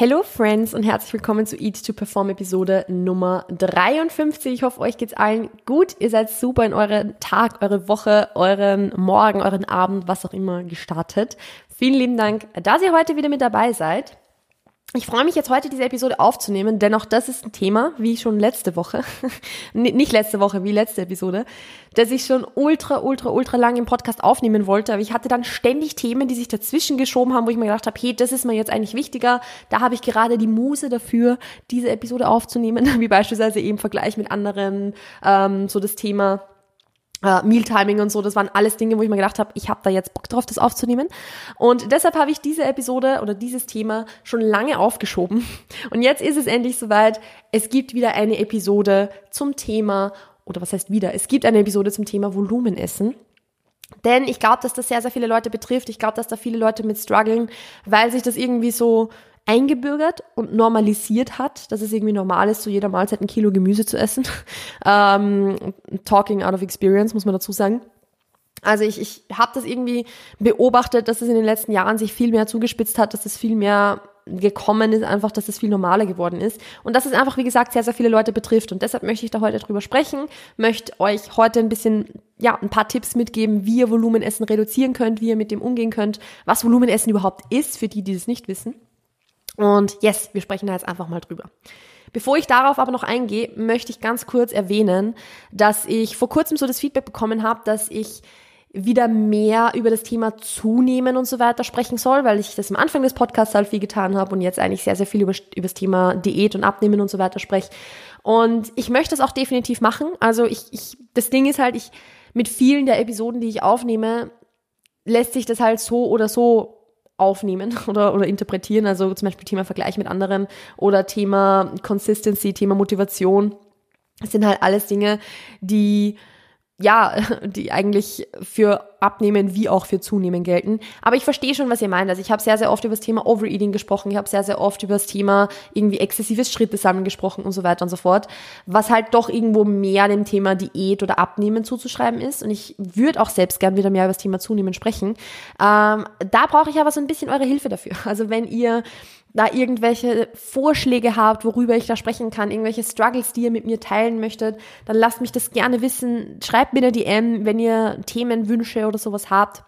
Hello Friends und herzlich willkommen zu Eat to Perform Episode Nummer 53. Ich hoffe, euch geht's allen gut. Ihr seid super in euren Tag, eure Woche, euren Morgen, euren Abend, was auch immer gestartet. Vielen lieben Dank, dass ihr heute wieder mit dabei seid. Ich freue mich jetzt heute diese Episode aufzunehmen, denn auch das ist ein Thema, wie schon letzte Woche, nicht letzte Woche, wie letzte Episode, dass ich schon ultra, ultra, ultra lang im Podcast aufnehmen wollte, aber ich hatte dann ständig Themen, die sich dazwischen geschoben haben, wo ich mir gedacht habe, hey, das ist mir jetzt eigentlich wichtiger, da habe ich gerade die Muse dafür, diese Episode aufzunehmen, wie beispielsweise eben Vergleich mit anderen, ähm, so das Thema Uh, Mealtiming und so, das waren alles Dinge, wo ich mir gedacht habe, ich habe da jetzt Bock drauf, das aufzunehmen. Und deshalb habe ich diese Episode oder dieses Thema schon lange aufgeschoben. Und jetzt ist es endlich soweit. Es gibt wieder eine Episode zum Thema, oder was heißt wieder? Es gibt eine Episode zum Thema Volumenessen. Denn ich glaube, dass das sehr, sehr viele Leute betrifft. Ich glaube, dass da viele Leute mit strugglen, weil sich das irgendwie so eingebürgert und normalisiert hat, dass es irgendwie normal ist, zu jeder Mahlzeit ein Kilo Gemüse zu essen. ähm, talking out of experience, muss man dazu sagen. Also ich, ich habe das irgendwie beobachtet, dass es in den letzten Jahren sich viel mehr zugespitzt hat, dass es viel mehr gekommen ist, einfach, dass es viel normaler geworden ist. Und dass es einfach, wie gesagt, sehr, sehr viele Leute betrifft. Und deshalb möchte ich da heute drüber sprechen, möchte euch heute ein bisschen, ja, ein paar Tipps mitgeben, wie ihr Volumenessen reduzieren könnt, wie ihr mit dem umgehen könnt, was Volumenessen überhaupt ist, für die, die es nicht wissen. Und yes, wir sprechen da jetzt einfach mal drüber. Bevor ich darauf aber noch eingehe, möchte ich ganz kurz erwähnen, dass ich vor kurzem so das Feedback bekommen habe, dass ich wieder mehr über das Thema Zunehmen und so weiter sprechen soll, weil ich das am Anfang des Podcasts halt viel getan habe und jetzt eigentlich sehr, sehr viel über, über das Thema Diät und Abnehmen und so weiter spreche. Und ich möchte das auch definitiv machen. Also ich, ich, das Ding ist halt, ich, mit vielen der Episoden, die ich aufnehme, lässt sich das halt so oder so aufnehmen oder, oder interpretieren, also zum Beispiel Thema Vergleich mit anderen oder Thema Consistency, Thema Motivation. Das sind halt alles Dinge, die ja, die eigentlich für Abnehmen wie auch für Zunehmen gelten. Aber ich verstehe schon, was ihr meint. Also ich habe sehr, sehr oft über das Thema Overeating gesprochen. Ich habe sehr, sehr oft über das Thema irgendwie exzessives Schritte sammeln gesprochen und so weiter und so fort. Was halt doch irgendwo mehr dem Thema Diät oder Abnehmen zuzuschreiben ist. Und ich würde auch selbst gern wieder mehr über das Thema Zunehmen sprechen. Ähm, da brauche ich aber so ein bisschen eure Hilfe dafür. Also wenn ihr da irgendwelche Vorschläge habt, worüber ich da sprechen kann, irgendwelche Struggles, die ihr mit mir teilen möchtet, dann lasst mich das gerne wissen. Schreibt mir eine DM, wenn ihr Themenwünsche oder sowas habt.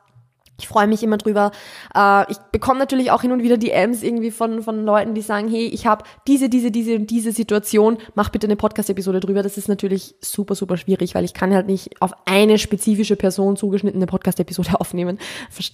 Ich freue mich immer drüber. Äh, ich bekomme natürlich auch hin und wieder DMs irgendwie von, von Leuten, die sagen, hey, ich habe diese, diese, diese und diese Situation, mach bitte eine Podcast-Episode drüber. Das ist natürlich super, super schwierig, weil ich kann halt nicht auf eine spezifische Person zugeschnittene Podcast-Episode aufnehmen.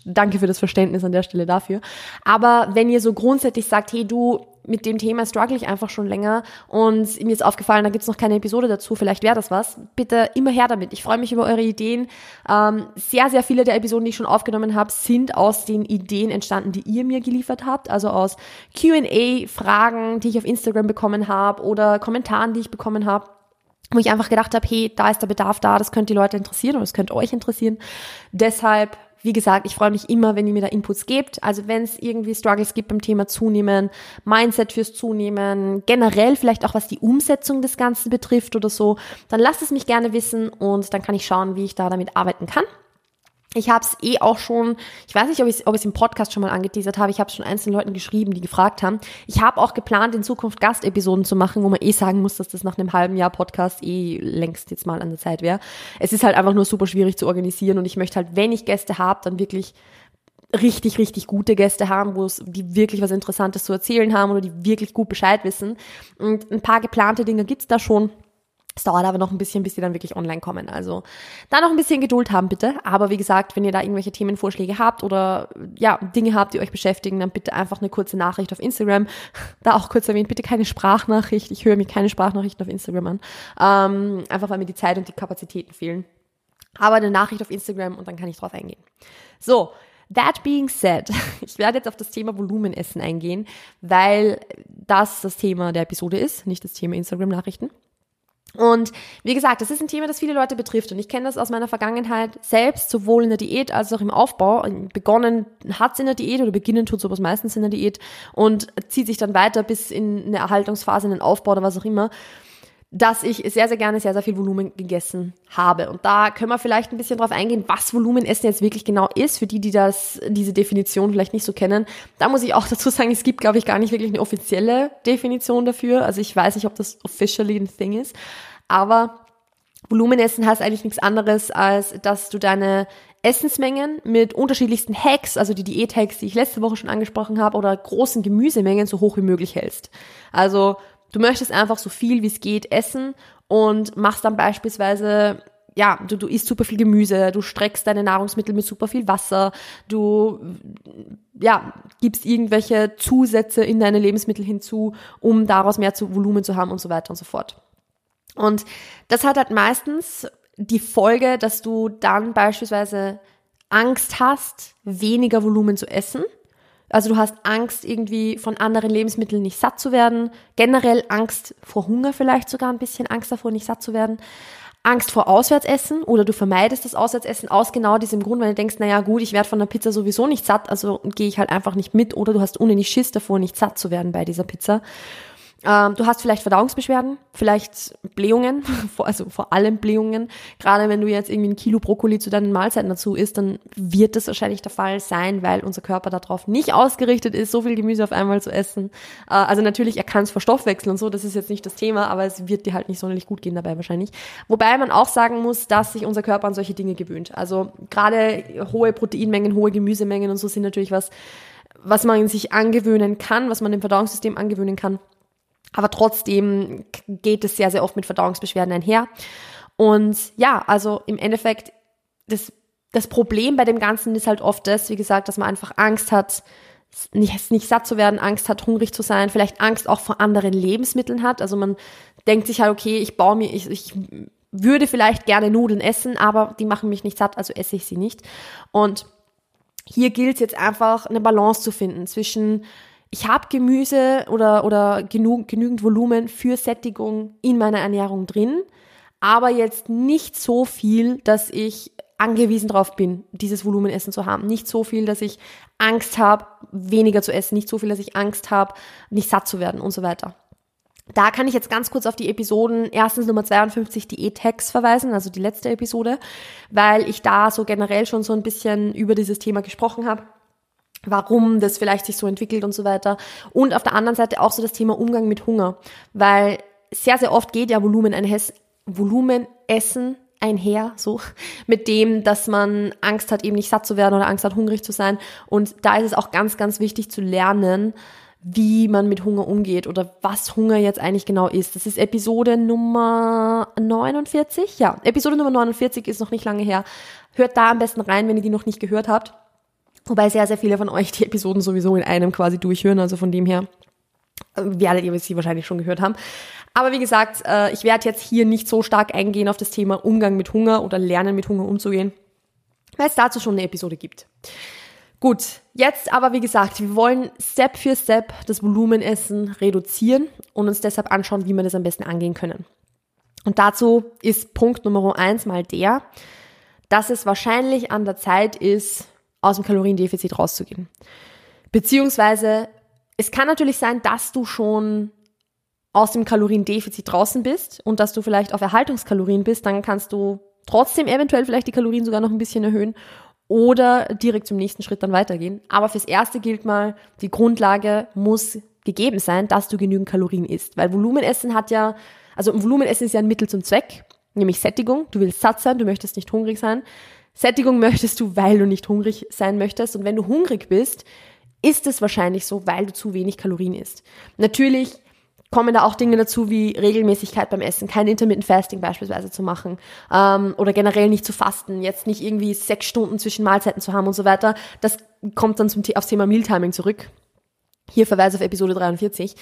Danke für das Verständnis an der Stelle dafür. Aber wenn ihr so grundsätzlich sagt, hey, du, mit dem Thema struggle ich einfach schon länger und mir ist aufgefallen, da gibt's noch keine Episode dazu, vielleicht wäre das was. Bitte immer her damit. Ich freue mich über eure Ideen. Ähm, sehr, sehr viele der Episoden, die ich schon aufgenommen habe, sind aus den Ideen entstanden, die ihr mir geliefert habt, also aus QA-Fragen, die ich auf Instagram bekommen habe oder Kommentaren, die ich bekommen habe wo ich einfach gedacht habe, hey, da ist der Bedarf da, das könnte die Leute interessieren oder das könnte euch interessieren. Deshalb wie gesagt, ich freue mich immer, wenn ihr mir da Inputs gebt. Also wenn es irgendwie Struggles gibt beim Thema Zunehmen, Mindset fürs Zunehmen, generell vielleicht auch was die Umsetzung des Ganzen betrifft oder so, dann lasst es mich gerne wissen und dann kann ich schauen, wie ich da damit arbeiten kann. Ich habe es eh auch schon, ich weiß nicht, ob ich es ob im Podcast schon mal angeteasert habe, ich habe es schon einzelnen Leuten geschrieben, die gefragt haben. Ich habe auch geplant, in Zukunft Gastepisoden zu machen, wo man eh sagen muss, dass das nach einem halben Jahr Podcast eh längst jetzt mal an der Zeit wäre. Es ist halt einfach nur super schwierig zu organisieren und ich möchte halt, wenn ich Gäste habe, dann wirklich richtig, richtig gute Gäste haben, wo es, die wirklich was Interessantes zu erzählen haben oder die wirklich gut Bescheid wissen. Und ein paar geplante Dinge gibt's da schon. Es dauert aber noch ein bisschen, bis die dann wirklich online kommen. Also da noch ein bisschen Geduld haben, bitte. Aber wie gesagt, wenn ihr da irgendwelche Themenvorschläge habt oder ja, Dinge habt, die euch beschäftigen, dann bitte einfach eine kurze Nachricht auf Instagram. Da auch kurz erwähnt, bitte keine Sprachnachricht. Ich höre mir keine Sprachnachrichten auf Instagram an. Ähm, einfach weil mir die Zeit und die Kapazitäten fehlen. Aber eine Nachricht auf Instagram und dann kann ich drauf eingehen. So, That being said, ich werde jetzt auf das Thema Volumenessen eingehen, weil das das Thema der Episode ist, nicht das Thema Instagram-Nachrichten. Und wie gesagt, das ist ein Thema, das viele Leute betrifft. Und ich kenne das aus meiner Vergangenheit selbst, sowohl in der Diät als auch im Aufbau. Begonnen hat es in der Diät oder beginnen tut sowas meistens in der Diät und zieht sich dann weiter bis in eine Erhaltungsphase, in den Aufbau oder was auch immer. Dass ich sehr, sehr gerne sehr, sehr viel Volumen gegessen habe. Und da können wir vielleicht ein bisschen drauf eingehen, was Volumenessen jetzt wirklich genau ist, für die, die das, diese Definition vielleicht nicht so kennen. Da muss ich auch dazu sagen, es gibt, glaube ich, gar nicht wirklich eine offizielle Definition dafür. Also ich weiß nicht, ob das officially ein Thing ist. Aber Volumenessen heißt eigentlich nichts anderes, als dass du deine Essensmengen mit unterschiedlichsten Hacks, also die Diät-Hacks, die ich letzte Woche schon angesprochen habe, oder großen Gemüsemengen so hoch wie möglich hältst. Also Du möchtest einfach so viel wie es geht essen und machst dann beispielsweise ja, du, du isst super viel Gemüse, du streckst deine Nahrungsmittel mit super viel Wasser, du ja, gibst irgendwelche Zusätze in deine Lebensmittel hinzu, um daraus mehr zu Volumen zu haben und so weiter und so fort. Und das hat halt meistens die Folge, dass du dann beispielsweise Angst hast, weniger Volumen zu essen also du hast Angst, irgendwie von anderen Lebensmitteln nicht satt zu werden. Generell Angst vor Hunger vielleicht sogar ein bisschen Angst davor, nicht satt zu werden. Angst vor Auswärtsessen oder du vermeidest das Auswärtsessen aus genau diesem Grund, weil du denkst, naja gut, ich werde von der Pizza sowieso nicht satt, also gehe ich halt einfach nicht mit oder du hast unendlich Schiss davor, nicht satt zu werden bei dieser Pizza. Ähm, du hast vielleicht Verdauungsbeschwerden, vielleicht Blähungen, also vor allem Blähungen. Gerade wenn du jetzt irgendwie ein Kilo Brokkoli zu deinen Mahlzeiten dazu isst, dann wird das wahrscheinlich der Fall sein, weil unser Körper darauf nicht ausgerichtet ist, so viel Gemüse auf einmal zu essen. Äh, also natürlich, er kann es verstoffwechseln und so, das ist jetzt nicht das Thema, aber es wird dir halt nicht sonderlich gut gehen dabei wahrscheinlich. Wobei man auch sagen muss, dass sich unser Körper an solche Dinge gewöhnt. Also gerade hohe Proteinmengen, hohe Gemüsemengen und so sind natürlich was, was man sich angewöhnen kann, was man dem Verdauungssystem angewöhnen kann. Aber trotzdem geht es sehr, sehr oft mit Verdauungsbeschwerden einher. Und ja, also im Endeffekt, das, das Problem bei dem Ganzen ist halt oft das, wie gesagt, dass man einfach Angst hat, nicht, nicht satt zu werden, Angst hat, hungrig zu sein, vielleicht Angst auch vor anderen Lebensmitteln hat. Also man denkt sich halt, okay, ich baue mir, ich, ich würde vielleicht gerne Nudeln essen, aber die machen mich nicht satt, also esse ich sie nicht. Und hier gilt es jetzt einfach, eine Balance zu finden zwischen ich habe Gemüse oder, oder genug, genügend Volumen für Sättigung in meiner Ernährung drin, aber jetzt nicht so viel, dass ich angewiesen darauf bin, dieses Volumenessen zu haben. Nicht so viel, dass ich Angst habe, weniger zu essen. Nicht so viel, dass ich Angst habe, nicht satt zu werden und so weiter. Da kann ich jetzt ganz kurz auf die Episoden erstens Nummer 52, die E-Tags verweisen, also die letzte Episode, weil ich da so generell schon so ein bisschen über dieses Thema gesprochen habe warum das vielleicht sich so entwickelt und so weiter. Und auf der anderen Seite auch so das Thema Umgang mit Hunger, weil sehr, sehr oft geht ja Volumen ein Volumen essen einher, so, mit dem, dass man Angst hat, eben nicht satt zu werden oder Angst hat, hungrig zu sein. Und da ist es auch ganz, ganz wichtig zu lernen, wie man mit Hunger umgeht oder was Hunger jetzt eigentlich genau ist. Das ist Episode Nummer 49. Ja, Episode Nummer 49 ist noch nicht lange her. Hört da am besten rein, wenn ihr die noch nicht gehört habt. Wobei sehr, sehr viele von euch die Episoden sowieso in einem quasi durchhören, also von dem her äh, werdet ihr sie wahrscheinlich schon gehört haben. Aber wie gesagt, äh, ich werde jetzt hier nicht so stark eingehen auf das Thema Umgang mit Hunger oder Lernen mit Hunger umzugehen, weil es dazu schon eine Episode gibt. Gut, jetzt aber wie gesagt, wir wollen Step für Step das Volumenessen reduzieren und uns deshalb anschauen, wie wir das am besten angehen können. Und dazu ist Punkt Nummer eins mal der, dass es wahrscheinlich an der Zeit ist, aus dem Kaloriendefizit rauszugehen. Beziehungsweise, es kann natürlich sein, dass du schon aus dem Kaloriendefizit draußen bist und dass du vielleicht auf Erhaltungskalorien bist, dann kannst du trotzdem eventuell vielleicht die Kalorien sogar noch ein bisschen erhöhen oder direkt zum nächsten Schritt dann weitergehen. Aber fürs Erste gilt mal, die Grundlage muss gegeben sein, dass du genügend Kalorien isst. Weil Volumenessen hat ja, also Volumenessen ist ja ein Mittel zum Zweck, nämlich Sättigung. Du willst satt sein, du möchtest nicht hungrig sein. Sättigung möchtest du, weil du nicht hungrig sein möchtest. Und wenn du hungrig bist, ist es wahrscheinlich so, weil du zu wenig Kalorien isst. Natürlich kommen da auch Dinge dazu wie Regelmäßigkeit beim Essen, kein Intermittent Fasting beispielsweise zu machen ähm, oder generell nicht zu fasten, jetzt nicht irgendwie sechs Stunden zwischen Mahlzeiten zu haben und so weiter. Das kommt dann zum, aufs Thema Mealtiming zurück. Hier Verweis auf Episode 43.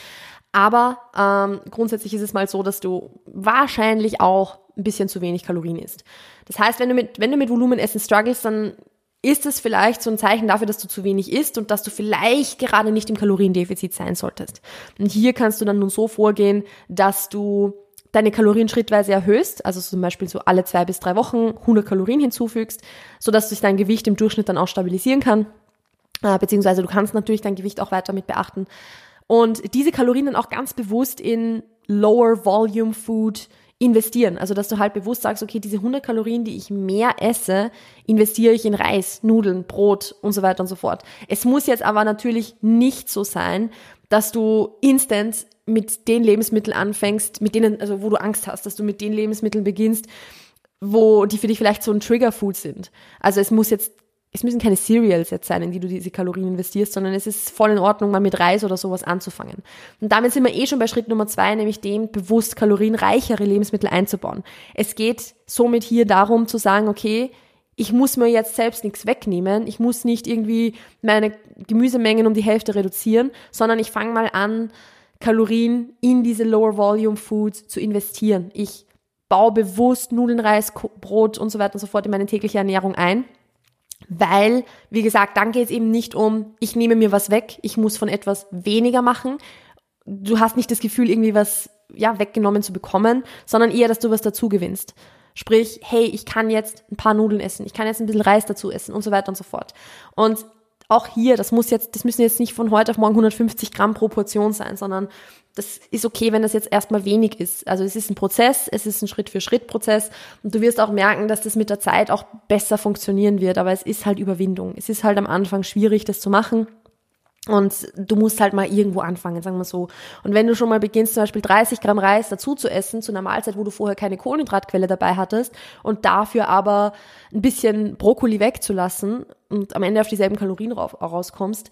Aber ähm, grundsätzlich ist es mal so, dass du wahrscheinlich auch ein bisschen zu wenig Kalorien isst. Das heißt, wenn du mit, wenn du mit Volumenessen struggles, dann ist es vielleicht so ein Zeichen dafür, dass du zu wenig isst und dass du vielleicht gerade nicht im Kaloriendefizit sein solltest. Und hier kannst du dann nun so vorgehen, dass du deine Kalorien schrittweise erhöhst, also zum Beispiel so alle zwei bis drei Wochen 100 Kalorien hinzufügst, sodass sich dein Gewicht im Durchschnitt dann auch stabilisieren kann. Äh, beziehungsweise du kannst natürlich dein Gewicht auch weiter mit beachten und diese Kalorien dann auch ganz bewusst in Lower Volume Food investieren. Also, dass du halt bewusst sagst, okay, diese 100 Kalorien, die ich mehr esse, investiere ich in Reis, Nudeln, Brot und so weiter und so fort. Es muss jetzt aber natürlich nicht so sein, dass du instant mit den Lebensmitteln anfängst, mit denen, also wo du Angst hast, dass du mit den Lebensmitteln beginnst, wo die für dich vielleicht so ein Trigger-Food sind. Also es muss jetzt es müssen keine Cereals jetzt sein, in die du diese Kalorien investierst, sondern es ist voll in Ordnung, mal mit Reis oder sowas anzufangen. Und damit sind wir eh schon bei Schritt Nummer zwei, nämlich dem, bewusst kalorienreichere Lebensmittel einzubauen. Es geht somit hier darum zu sagen, okay, ich muss mir jetzt selbst nichts wegnehmen, ich muss nicht irgendwie meine Gemüsemengen um die Hälfte reduzieren, sondern ich fange mal an, Kalorien in diese Lower Volume Foods zu investieren. Ich baue bewusst Nudeln, Reis, Brot und so weiter und so fort in meine tägliche Ernährung ein weil, wie gesagt, dann geht es eben nicht um, ich nehme mir was weg, ich muss von etwas weniger machen. Du hast nicht das Gefühl, irgendwie was ja, weggenommen zu bekommen, sondern eher, dass du was dazu gewinnst. Sprich, hey, ich kann jetzt ein paar Nudeln essen, ich kann jetzt ein bisschen Reis dazu essen und so weiter und so fort. Und auch hier, das muss jetzt, das müssen jetzt nicht von heute auf morgen 150 Gramm pro Portion sein, sondern das ist okay, wenn das jetzt erstmal wenig ist. Also es ist ein Prozess, es ist ein Schritt-für-Schritt-Prozess und du wirst auch merken, dass das mit der Zeit auch besser funktionieren wird, aber es ist halt Überwindung. Es ist halt am Anfang schwierig, das zu machen. Und du musst halt mal irgendwo anfangen, sagen wir so. Und wenn du schon mal beginnst, zum Beispiel 30 Gramm Reis dazu zu essen, zu einer Mahlzeit, wo du vorher keine Kohlenhydratquelle dabei hattest und dafür aber ein bisschen Brokkoli wegzulassen und am Ende auf dieselben Kalorien rauskommst,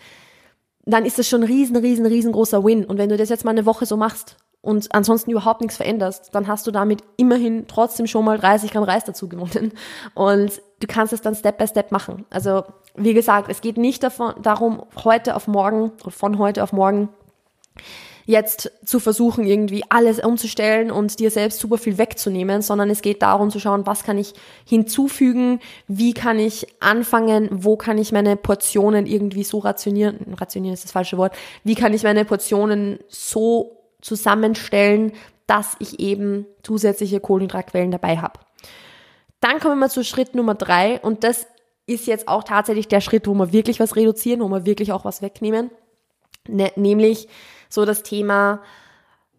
dann ist das schon ein riesen, riesen, riesengroßer Win. Und wenn du das jetzt mal eine Woche so machst und ansonsten überhaupt nichts veränderst, dann hast du damit immerhin trotzdem schon mal 30 Gramm Reis dazu gewonnen. Und du kannst es dann Step by Step machen. Also, wie gesagt, es geht nicht davon, darum, heute auf morgen von heute auf morgen jetzt zu versuchen, irgendwie alles umzustellen und dir selbst super viel wegzunehmen, sondern es geht darum zu schauen, was kann ich hinzufügen, wie kann ich anfangen, wo kann ich meine Portionen irgendwie so rationieren, rationieren ist das falsche Wort, wie kann ich meine Portionen so zusammenstellen, dass ich eben zusätzliche Kohlenhydratquellen dabei habe. Dann kommen wir zu Schritt Nummer drei und das ist jetzt auch tatsächlich der Schritt, wo wir wirklich was reduzieren, wo wir wirklich auch was wegnehmen, ne, nämlich so das Thema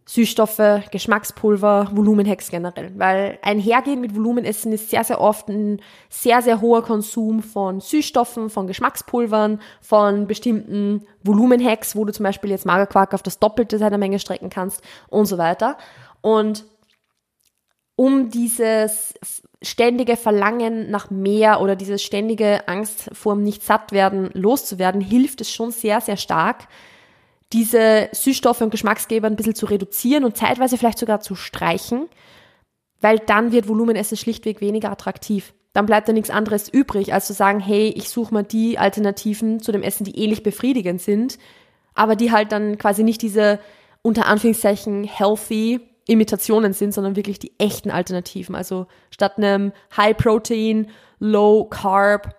Süßstoffe, Geschmackspulver, Volumenhacks generell. Weil einhergehen mit Volumenessen ist sehr, sehr oft ein sehr, sehr hoher Konsum von Süßstoffen, von Geschmackspulvern, von bestimmten Volumenhacks, wo du zum Beispiel jetzt Magerquark auf das Doppelte seiner Menge strecken kannst und so weiter. Und um dieses ständige Verlangen nach mehr oder dieses ständige Angst vor dem Nicht-Satt-Werden loszuwerden, hilft es schon sehr, sehr stark, diese Süßstoffe und Geschmacksgeber ein bisschen zu reduzieren und zeitweise vielleicht sogar zu streichen, weil dann wird Volumenessen schlichtweg weniger attraktiv. Dann bleibt da nichts anderes übrig, als zu sagen, hey, ich suche mal die Alternativen zu dem Essen, die ähnlich befriedigend sind, aber die halt dann quasi nicht diese unter Anführungszeichen healthy Imitationen sind, sondern wirklich die echten Alternativen. Also statt einem High Protein, Low Carb,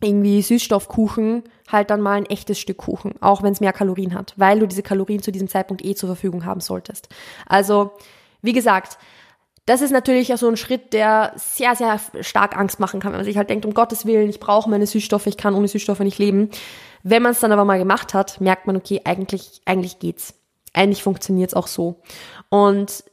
irgendwie Süßstoffkuchen halt dann mal ein echtes Stück Kuchen, auch wenn es mehr Kalorien hat, weil du diese Kalorien zu diesem Zeitpunkt eh zur Verfügung haben solltest. Also, wie gesagt, das ist natürlich auch so ein Schritt, der sehr, sehr stark Angst machen kann, wenn man sich halt denkt, um Gottes Willen, ich brauche meine Süßstoffe, ich kann ohne Süßstoffe nicht leben. Wenn man es dann aber mal gemacht hat, merkt man, okay, eigentlich, eigentlich geht's. Eigentlich funktioniert's auch so. Und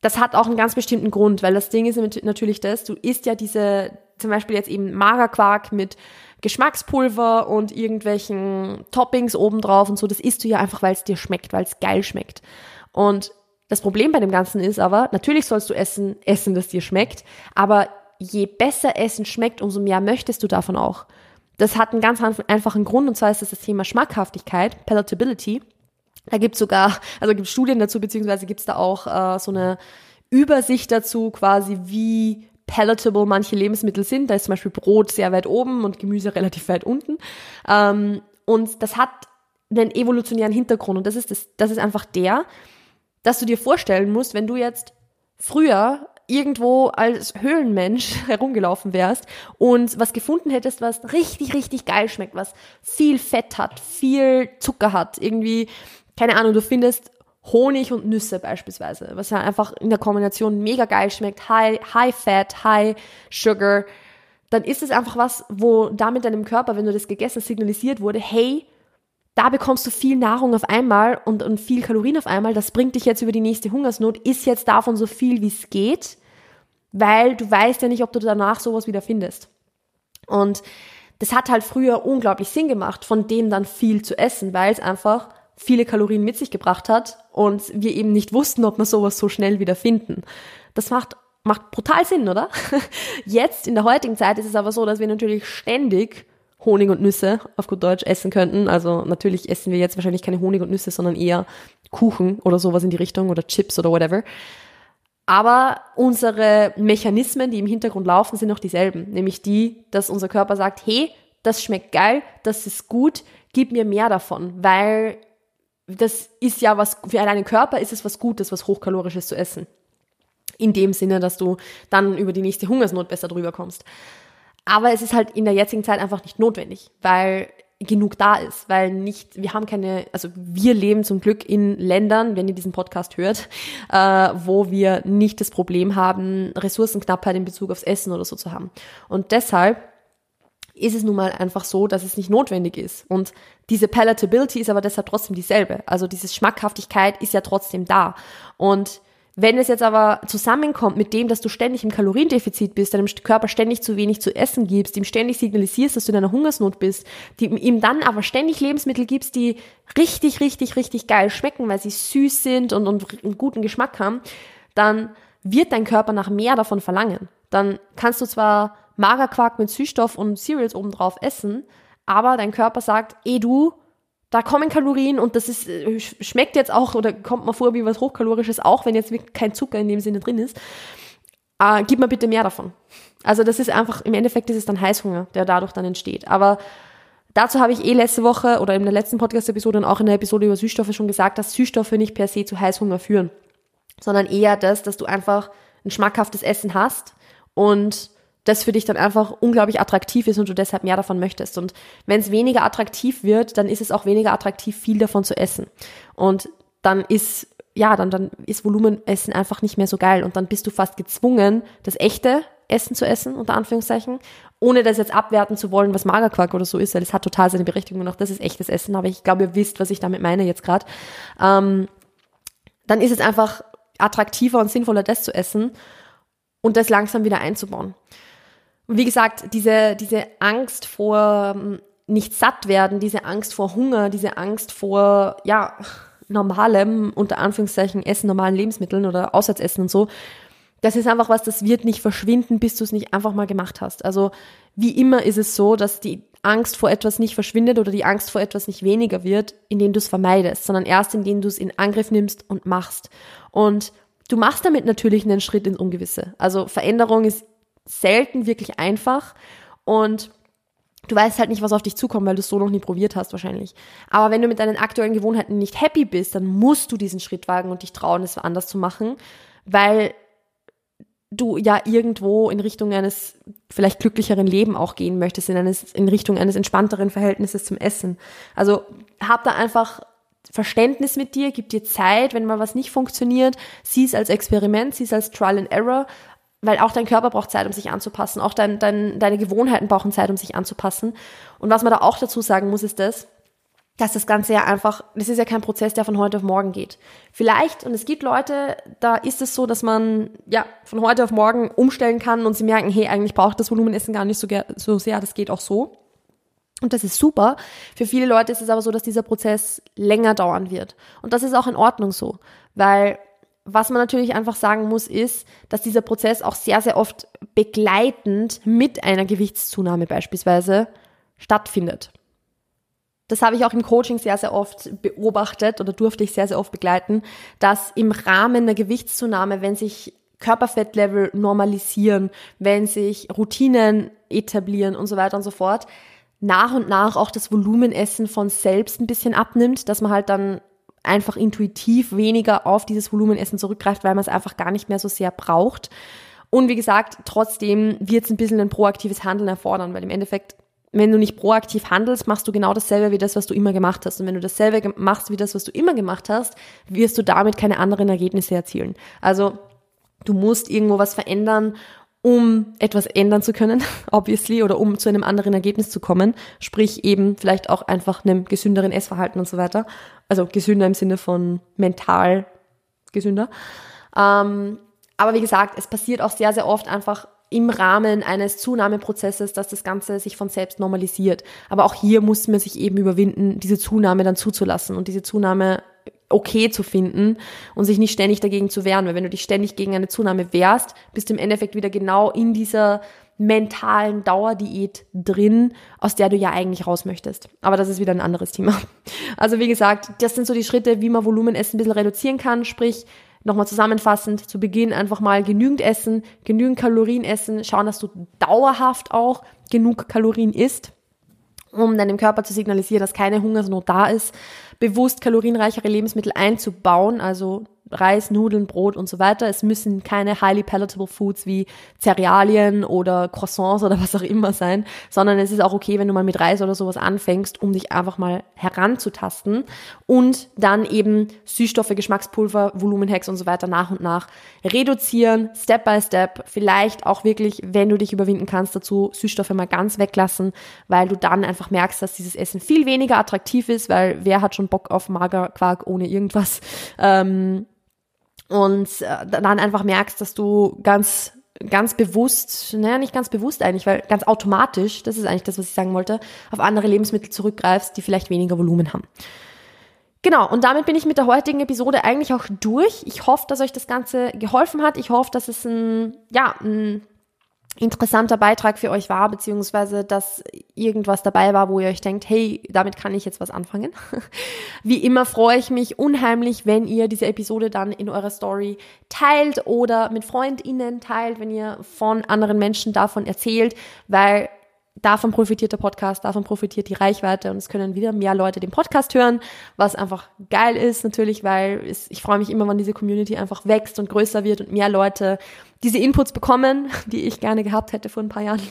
das hat auch einen ganz bestimmten Grund, weil das Ding ist natürlich das, du isst ja diese, zum Beispiel jetzt eben Magerquark mit Geschmackspulver und irgendwelchen Toppings obendrauf und so, das isst du ja einfach, weil es dir schmeckt, weil es geil schmeckt. Und das Problem bei dem Ganzen ist aber, natürlich sollst du essen, essen, das dir schmeckt, aber je besser Essen schmeckt, umso mehr möchtest du davon auch. Das hat einen ganz einfachen Grund und zwar ist das das Thema Schmackhaftigkeit, Palatability. Da gibt's sogar, also gibt Studien dazu, beziehungsweise gibt's da auch äh, so eine Übersicht dazu, quasi wie palatable manche Lebensmittel sind. Da ist zum Beispiel Brot sehr weit oben und Gemüse relativ weit unten. Ähm, und das hat einen evolutionären Hintergrund. Und das ist, das, das ist einfach der, dass du dir vorstellen musst, wenn du jetzt früher irgendwo als Höhlenmensch herumgelaufen wärst und was gefunden hättest, was richtig, richtig geil schmeckt, was viel Fett hat, viel Zucker hat, irgendwie, keine Ahnung, du findest Honig und Nüsse beispielsweise, was ja einfach in der Kombination mega geil schmeckt, high, high fat, high sugar, dann ist es einfach was, wo damit deinem Körper, wenn du das gegessen signalisiert wurde, hey, da bekommst du viel Nahrung auf einmal und, und viel Kalorien auf einmal, das bringt dich jetzt über die nächste Hungersnot, isst jetzt davon so viel, wie es geht, weil du weißt ja nicht, ob du danach sowas wieder findest. Und das hat halt früher unglaublich Sinn gemacht, von dem dann viel zu essen, weil es einfach viele Kalorien mit sich gebracht hat und wir eben nicht wussten, ob wir sowas so schnell wieder finden. Das macht, macht brutal Sinn, oder? Jetzt in der heutigen Zeit ist es aber so, dass wir natürlich ständig Honig und Nüsse auf gut Deutsch essen könnten. Also natürlich essen wir jetzt wahrscheinlich keine Honig und Nüsse, sondern eher Kuchen oder sowas in die Richtung oder Chips oder whatever. Aber unsere Mechanismen, die im Hintergrund laufen, sind noch dieselben. Nämlich die, dass unser Körper sagt, hey, das schmeckt geil, das ist gut, gib mir mehr davon, weil das ist ja was, für einen Körper ist es was Gutes, was Hochkalorisches zu essen. In dem Sinne, dass du dann über die nächste Hungersnot besser drüber kommst. Aber es ist halt in der jetzigen Zeit einfach nicht notwendig, weil genug da ist, weil nicht, wir haben keine, also wir leben zum Glück in Ländern, wenn ihr diesen Podcast hört, äh, wo wir nicht das Problem haben, Ressourcenknappheit in Bezug aufs Essen oder so zu haben. Und deshalb ist es nun mal einfach so, dass es nicht notwendig ist. Und diese Palatability ist aber deshalb trotzdem dieselbe. Also diese Schmackhaftigkeit ist ja trotzdem da. Und wenn es jetzt aber zusammenkommt mit dem, dass du ständig im Kaloriendefizit bist, deinem Körper ständig zu wenig zu essen gibst, ihm ständig signalisierst, dass du in einer Hungersnot bist, die, ihm dann aber ständig Lebensmittel gibst, die richtig, richtig, richtig geil schmecken, weil sie süß sind und, und einen guten Geschmack haben, dann wird dein Körper nach mehr davon verlangen. Dann kannst du zwar Magerquark mit Süßstoff und Cereals obendrauf essen, aber dein Körper sagt, eh du, da kommen Kalorien und das ist, äh, schmeckt jetzt auch oder kommt mal vor wie was Hochkalorisches, auch wenn jetzt kein Zucker in dem Sinne drin ist. Äh, gib mir bitte mehr davon. Also das ist einfach, im Endeffekt ist es dann Heißhunger, der dadurch dann entsteht. Aber dazu habe ich eh letzte Woche oder in der letzten Podcast-Episode und auch in der Episode über Süßstoffe schon gesagt, dass Süßstoffe nicht per se zu Heißhunger führen, sondern eher das, dass du einfach ein schmackhaftes Essen hast und das für dich dann einfach unglaublich attraktiv ist und du deshalb mehr davon möchtest. Und wenn es weniger attraktiv wird, dann ist es auch weniger attraktiv, viel davon zu essen. Und dann ist, ja, dann, dann ist Volumenessen einfach nicht mehr so geil. Und dann bist du fast gezwungen, das echte Essen zu essen, unter Anführungszeichen, ohne das jetzt abwerten zu wollen, was Magerquark oder so ist, weil das hat total seine Berechtigung und auch das ist echtes Essen, aber ich glaube, ihr wisst, was ich damit meine jetzt gerade. Ähm, dann ist es einfach attraktiver und sinnvoller, das zu essen und das langsam wieder einzubauen. Und wie gesagt, diese, diese Angst vor ähm, nicht satt werden, diese Angst vor Hunger, diese Angst vor, ja, normalem, unter Anführungszeichen, Essen, normalen Lebensmitteln oder Auswärtsessen und so, das ist einfach was, das wird nicht verschwinden, bis du es nicht einfach mal gemacht hast. Also wie immer ist es so, dass die Angst vor etwas nicht verschwindet oder die Angst vor etwas nicht weniger wird, indem du es vermeidest, sondern erst indem du es in Angriff nimmst und machst. Und du machst damit natürlich einen Schritt ins Ungewisse. Also Veränderung ist selten wirklich einfach und du weißt halt nicht, was auf dich zukommt, weil du es so noch nie probiert hast wahrscheinlich. Aber wenn du mit deinen aktuellen Gewohnheiten nicht happy bist, dann musst du diesen Schritt wagen und dich trauen, es anders zu machen, weil du ja irgendwo in Richtung eines vielleicht glücklicheren Leben auch gehen möchtest, in, eines, in Richtung eines entspannteren Verhältnisses zum Essen. Also hab da einfach Verständnis mit dir, gib dir Zeit, wenn mal was nicht funktioniert, sieh es als Experiment, sieh es als Trial and Error weil auch dein Körper braucht Zeit, um sich anzupassen. Auch dein, dein, deine Gewohnheiten brauchen Zeit, um sich anzupassen. Und was man da auch dazu sagen muss, ist das, dass das Ganze ja einfach, das ist ja kein Prozess, der von heute auf morgen geht. Vielleicht, und es gibt Leute, da ist es so, dass man ja von heute auf morgen umstellen kann und sie merken, hey, eigentlich braucht das Volumenessen gar nicht so, so sehr, das geht auch so. Und das ist super. Für viele Leute ist es aber so, dass dieser Prozess länger dauern wird. Und das ist auch in Ordnung so, weil was man natürlich einfach sagen muss, ist, dass dieser Prozess auch sehr, sehr oft begleitend mit einer Gewichtszunahme beispielsweise stattfindet. Das habe ich auch im Coaching sehr, sehr oft beobachtet oder durfte ich sehr, sehr oft begleiten, dass im Rahmen einer Gewichtszunahme, wenn sich Körperfettlevel normalisieren, wenn sich Routinen etablieren und so weiter und so fort, nach und nach auch das Volumenessen von selbst ein bisschen abnimmt, dass man halt dann einfach intuitiv weniger auf dieses Volumenessen zurückgreift, weil man es einfach gar nicht mehr so sehr braucht. Und wie gesagt, trotzdem wird es ein bisschen ein proaktives Handeln erfordern, weil im Endeffekt, wenn du nicht proaktiv handelst, machst du genau dasselbe wie das, was du immer gemacht hast. Und wenn du dasselbe machst wie das, was du immer gemacht hast, wirst du damit keine anderen Ergebnisse erzielen. Also du musst irgendwo was verändern um etwas ändern zu können, obviously, oder um zu einem anderen Ergebnis zu kommen. Sprich eben vielleicht auch einfach einem gesünderen Essverhalten und so weiter. Also gesünder im Sinne von mental gesünder. Ähm, aber wie gesagt, es passiert auch sehr, sehr oft einfach im Rahmen eines Zunahmeprozesses, dass das Ganze sich von selbst normalisiert. Aber auch hier muss man sich eben überwinden, diese Zunahme dann zuzulassen und diese Zunahme okay zu finden und sich nicht ständig dagegen zu wehren. Weil wenn du dich ständig gegen eine Zunahme wehrst, bist du im Endeffekt wieder genau in dieser mentalen Dauerdiät drin, aus der du ja eigentlich raus möchtest. Aber das ist wieder ein anderes Thema. Also wie gesagt, das sind so die Schritte, wie man Volumenessen ein bisschen reduzieren kann, sprich Nochmal zusammenfassend, zu Beginn einfach mal genügend essen, genügend Kalorien essen, schauen, dass du dauerhaft auch genug Kalorien isst, um deinem Körper zu signalisieren, dass keine Hungersnot da ist, bewusst kalorienreichere Lebensmittel einzubauen, also Reis, Nudeln, Brot und so weiter. Es müssen keine highly palatable Foods wie Cerealien oder Croissants oder was auch immer sein, sondern es ist auch okay, wenn du mal mit Reis oder sowas anfängst, um dich einfach mal heranzutasten und dann eben Süßstoffe, Geschmackspulver, Volumenhacks und so weiter nach und nach reduzieren, Step by Step. Vielleicht auch wirklich, wenn du dich überwinden kannst, dazu Süßstoffe mal ganz weglassen, weil du dann einfach merkst, dass dieses Essen viel weniger attraktiv ist, weil wer hat schon Bock auf Magerquark ohne irgendwas? Ähm, und äh, dann einfach merkst, dass du ganz ganz bewusst, naja, nicht ganz bewusst eigentlich, weil ganz automatisch, das ist eigentlich das, was ich sagen wollte, auf andere Lebensmittel zurückgreifst, die vielleicht weniger Volumen haben. Genau, und damit bin ich mit der heutigen Episode eigentlich auch durch. Ich hoffe, dass euch das Ganze geholfen hat. Ich hoffe, dass es ein, ja, ein interessanter Beitrag für euch war, beziehungsweise dass irgendwas dabei war, wo ihr euch denkt, hey, damit kann ich jetzt was anfangen. Wie immer freue ich mich unheimlich, wenn ihr diese Episode dann in eurer Story teilt oder mit FreundInnen teilt, wenn ihr von anderen Menschen davon erzählt, weil davon profitiert der Podcast, davon profitiert die Reichweite und es können wieder mehr Leute den Podcast hören, was einfach geil ist natürlich, weil es, ich freue mich immer, wenn diese Community einfach wächst und größer wird und mehr Leute diese Inputs bekommen, die ich gerne gehabt hätte vor ein paar Jahren.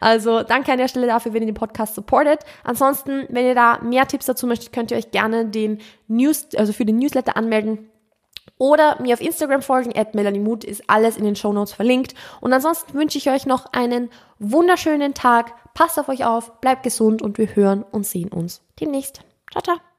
Also danke an der Stelle dafür, wenn ihr den Podcast supportet. Ansonsten, wenn ihr da mehr Tipps dazu möchtet, könnt ihr euch gerne den News, also für den Newsletter anmelden oder mir auf Instagram folgen, at Melanie ist alles in den Show Notes verlinkt. Und ansonsten wünsche ich euch noch einen wunderschönen Tag. Passt auf euch auf, bleibt gesund und wir hören und sehen uns demnächst. Ciao, ciao.